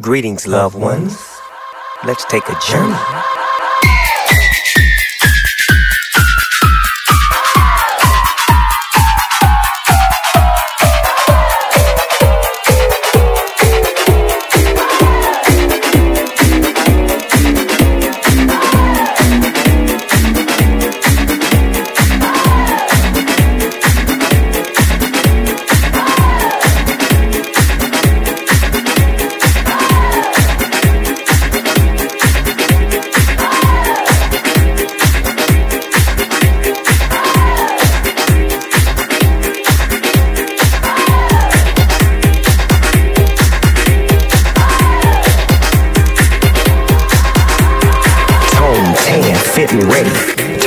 Greetings, loved ones. Let's take a journey.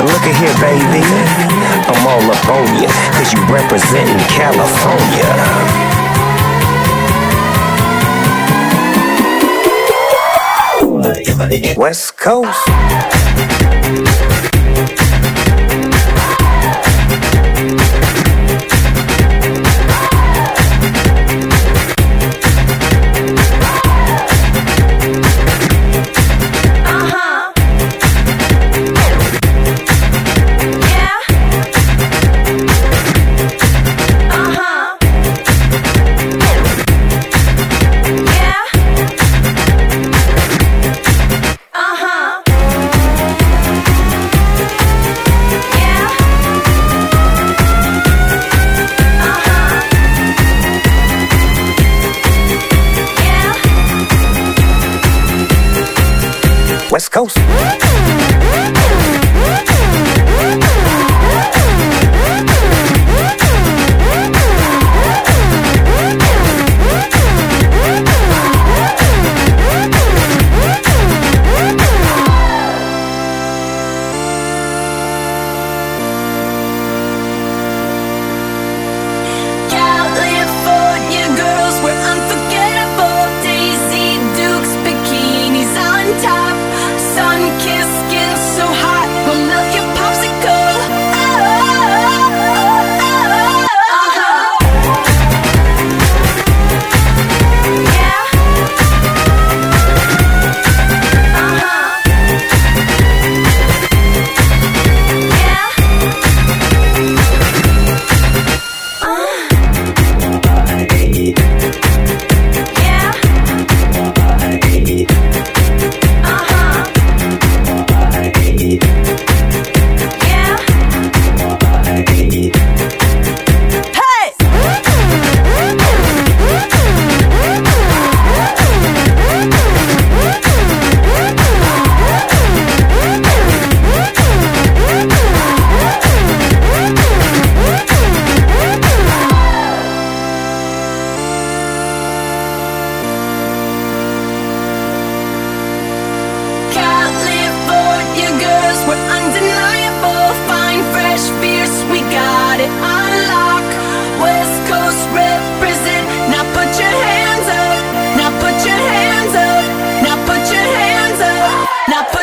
Look at here, baby. I'm all up on you, cause you representing California. West Coast.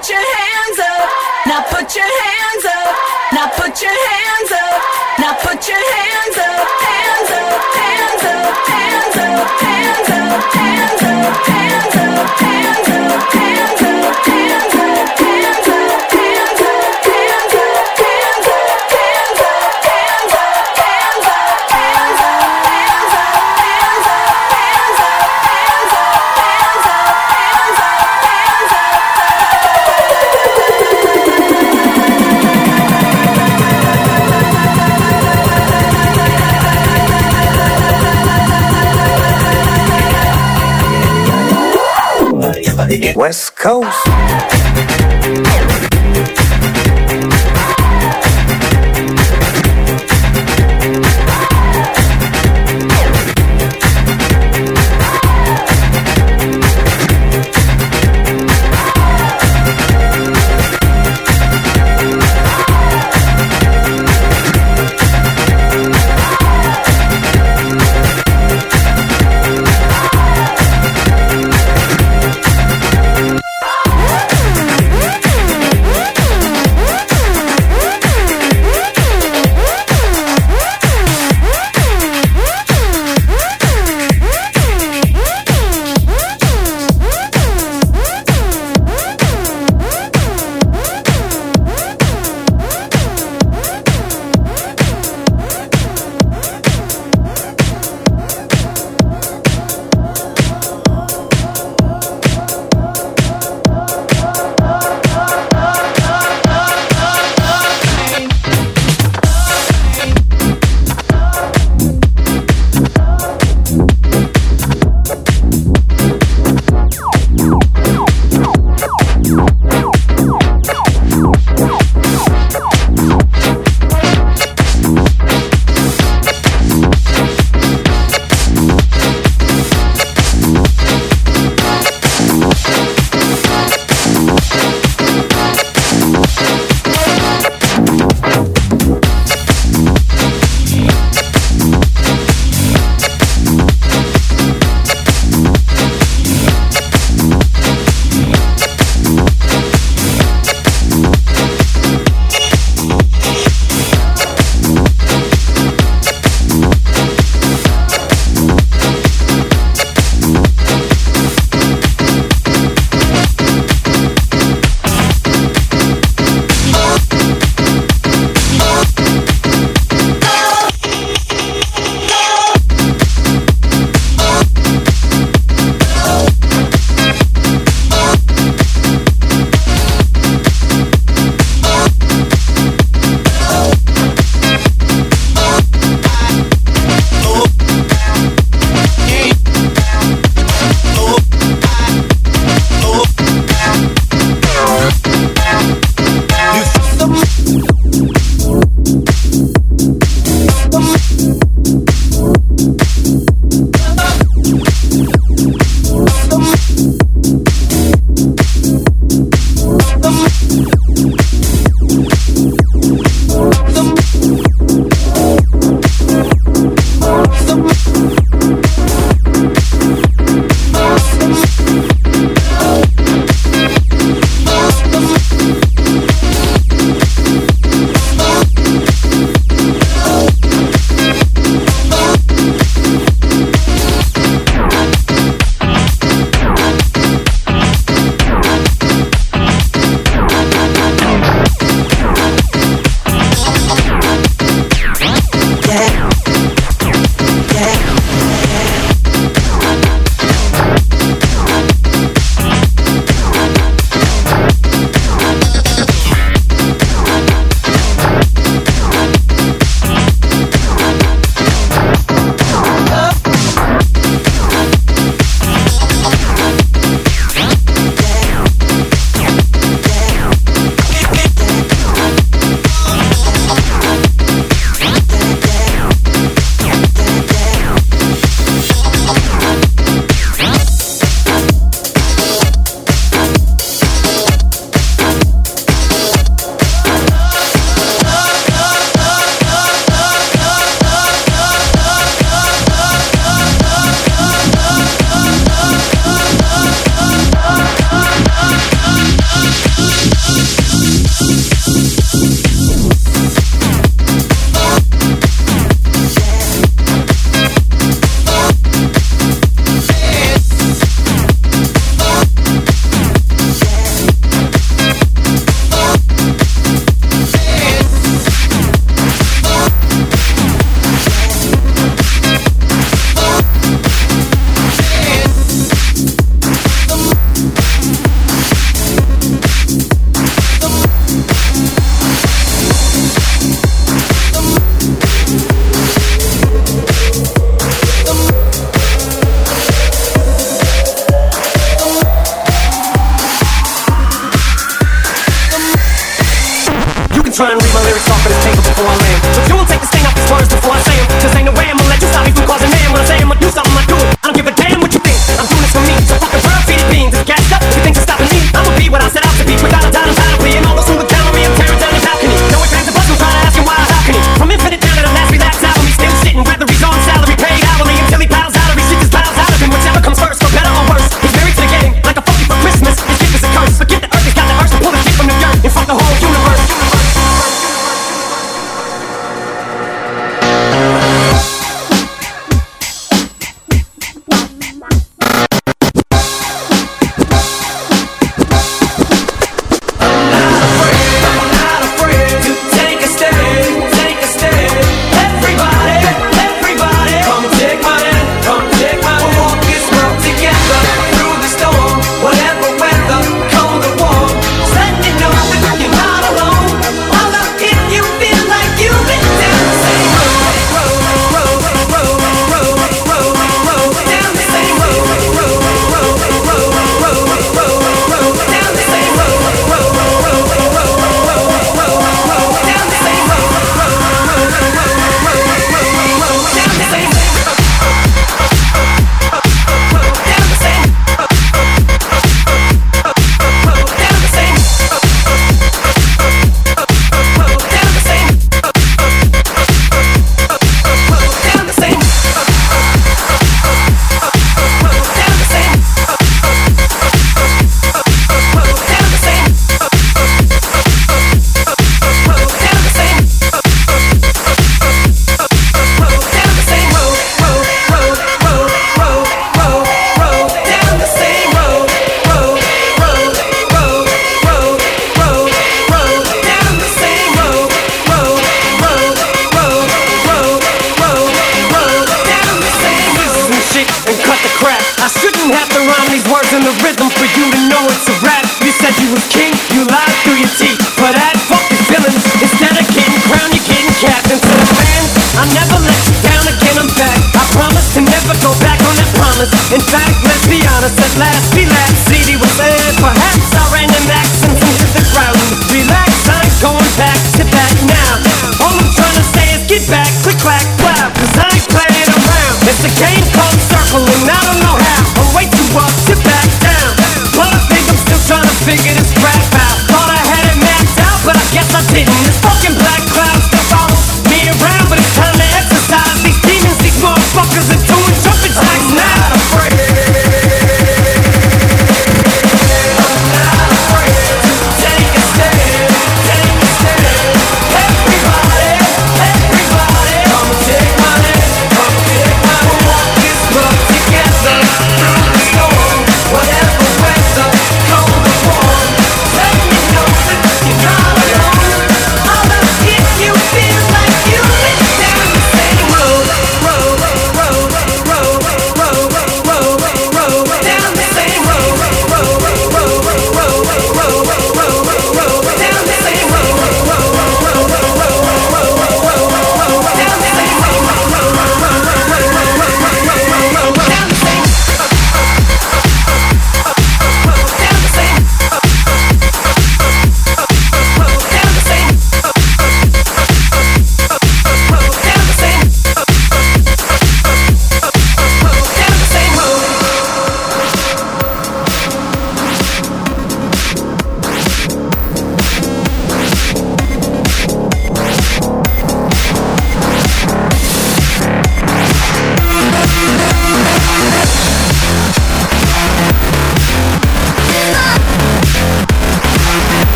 Put your hands up. Now put your hands up. Now put your hands up. Now put your hands up. Hands up. Hands up. Hands up. Hands up. Hands up. Hands up. West Coast.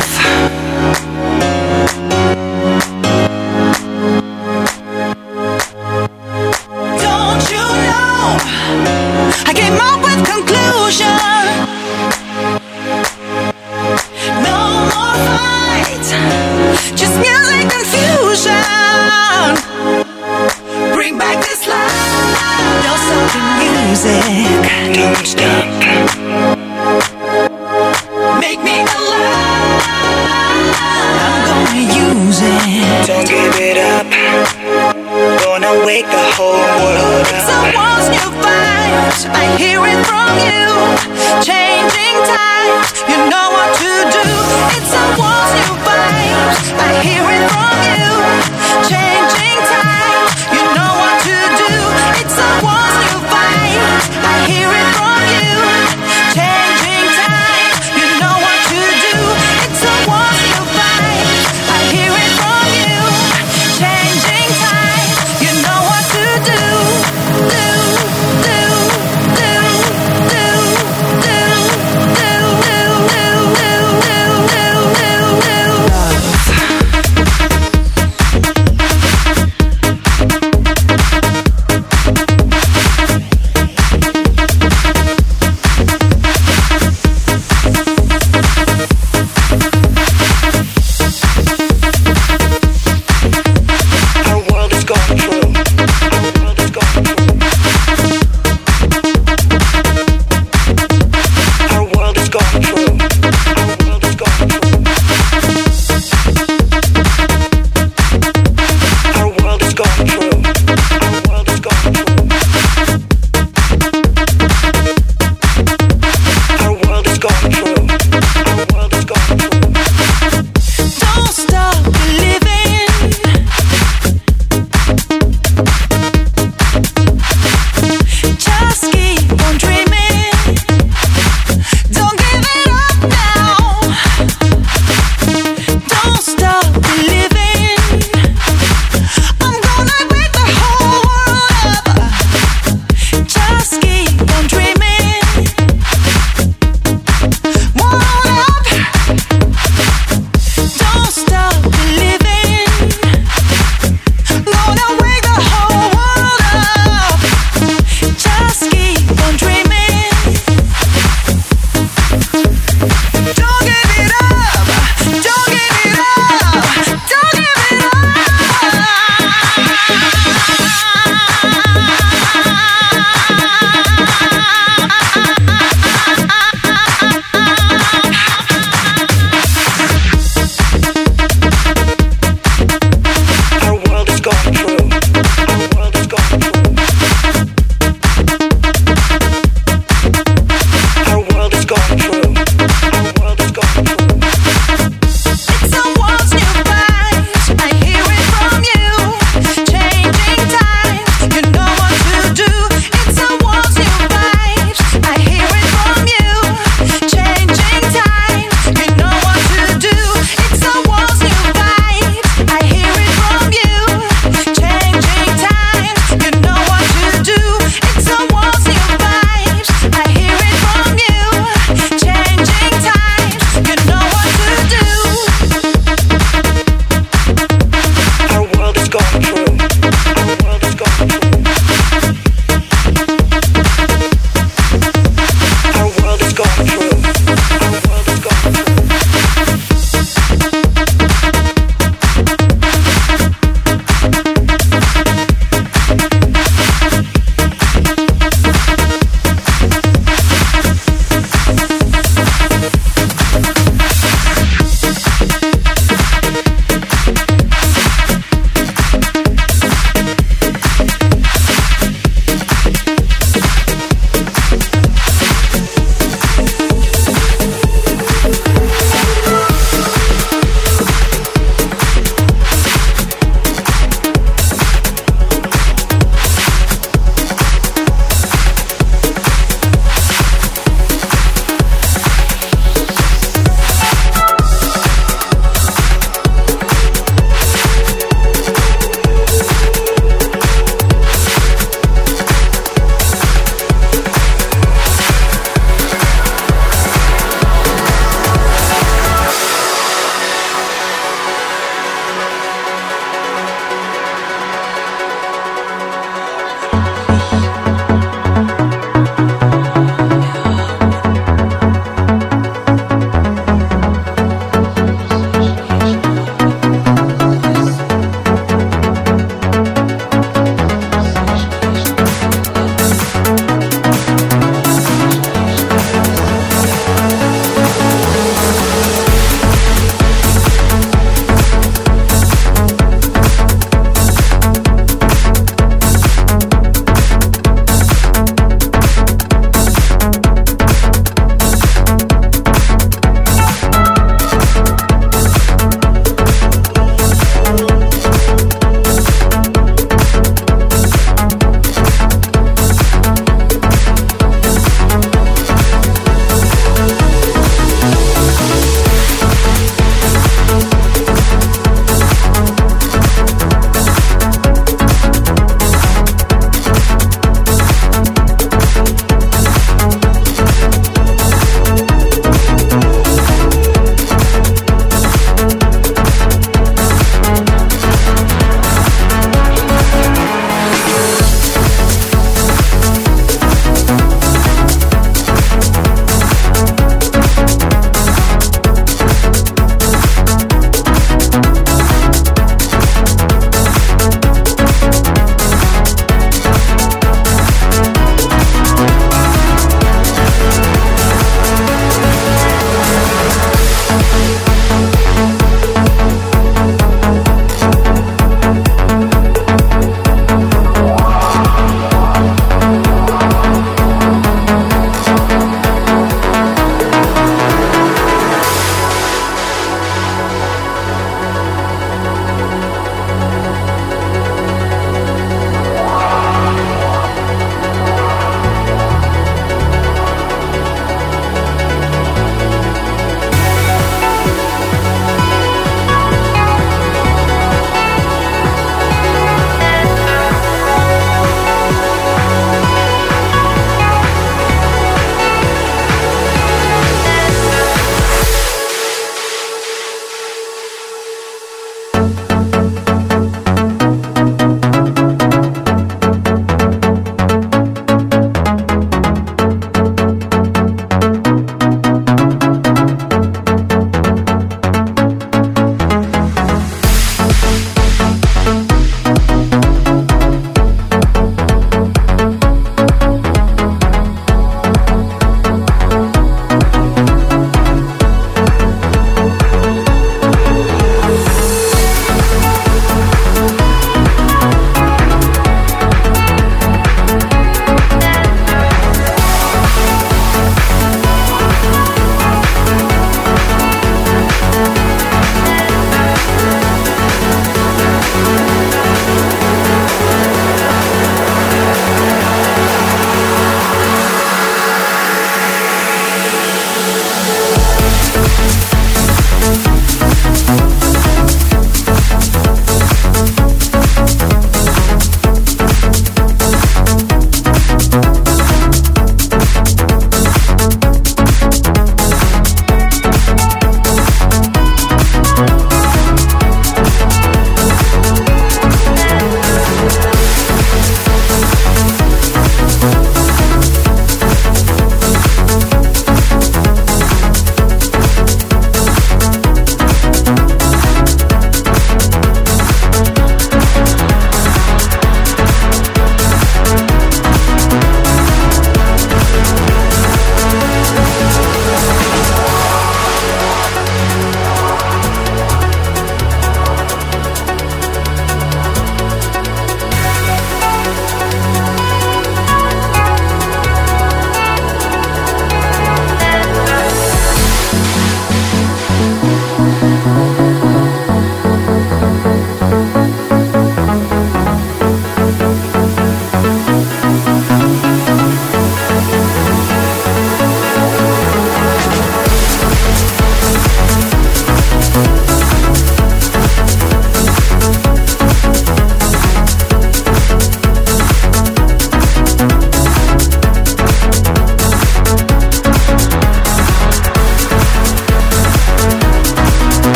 breath